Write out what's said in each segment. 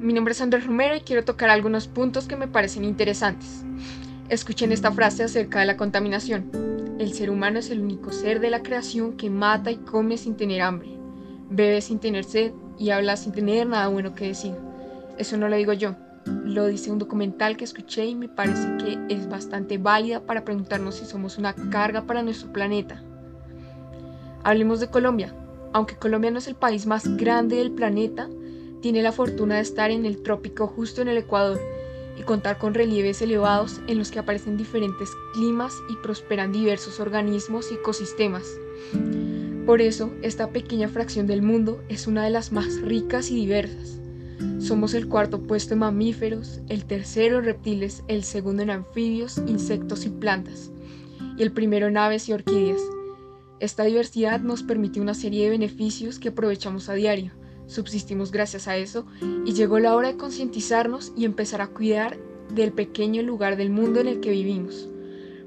mi nombre es Andrés Romero y quiero tocar algunos puntos que me parecen interesantes. Escuchen esta frase acerca de la contaminación. El ser humano es el único ser de la creación que mata y come sin tener hambre, bebe sin tener sed y habla sin tener nada bueno que decir. Eso no lo digo yo, lo dice un documental que escuché y me parece que es bastante válida para preguntarnos si somos una carga para nuestro planeta. Hablemos de Colombia. Aunque Colombia no es el país más grande del planeta, tiene la fortuna de estar en el trópico justo en el Ecuador y contar con relieves elevados en los que aparecen diferentes climas y prosperan diversos organismos y ecosistemas. Por eso, esta pequeña fracción del mundo es una de las más ricas y diversas. Somos el cuarto puesto en mamíferos, el tercero en reptiles, el segundo en anfibios, insectos y plantas, y el primero en aves y orquídeas. Esta diversidad nos permite una serie de beneficios que aprovechamos a diario, subsistimos gracias a eso, y llegó la hora de concientizarnos y empezar a cuidar del pequeño lugar del mundo en el que vivimos,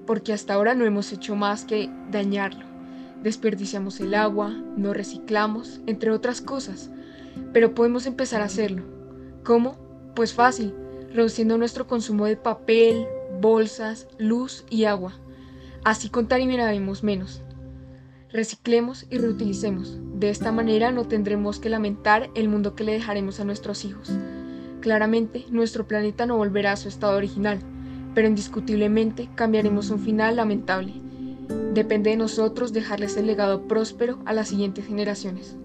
porque hasta ahora no hemos hecho más que dañarlo. Desperdiciamos el agua, no reciclamos, entre otras cosas, pero podemos empezar a hacerlo. ¿Cómo? Pues fácil, reduciendo nuestro consumo de papel, bolsas, luz y agua. Así contaminaremos menos. Reciclemos y reutilicemos. De esta manera no tendremos que lamentar el mundo que le dejaremos a nuestros hijos. Claramente, nuestro planeta no volverá a su estado original, pero indiscutiblemente cambiaremos un final lamentable. Depende de nosotros dejarles el legado próspero a las siguientes generaciones.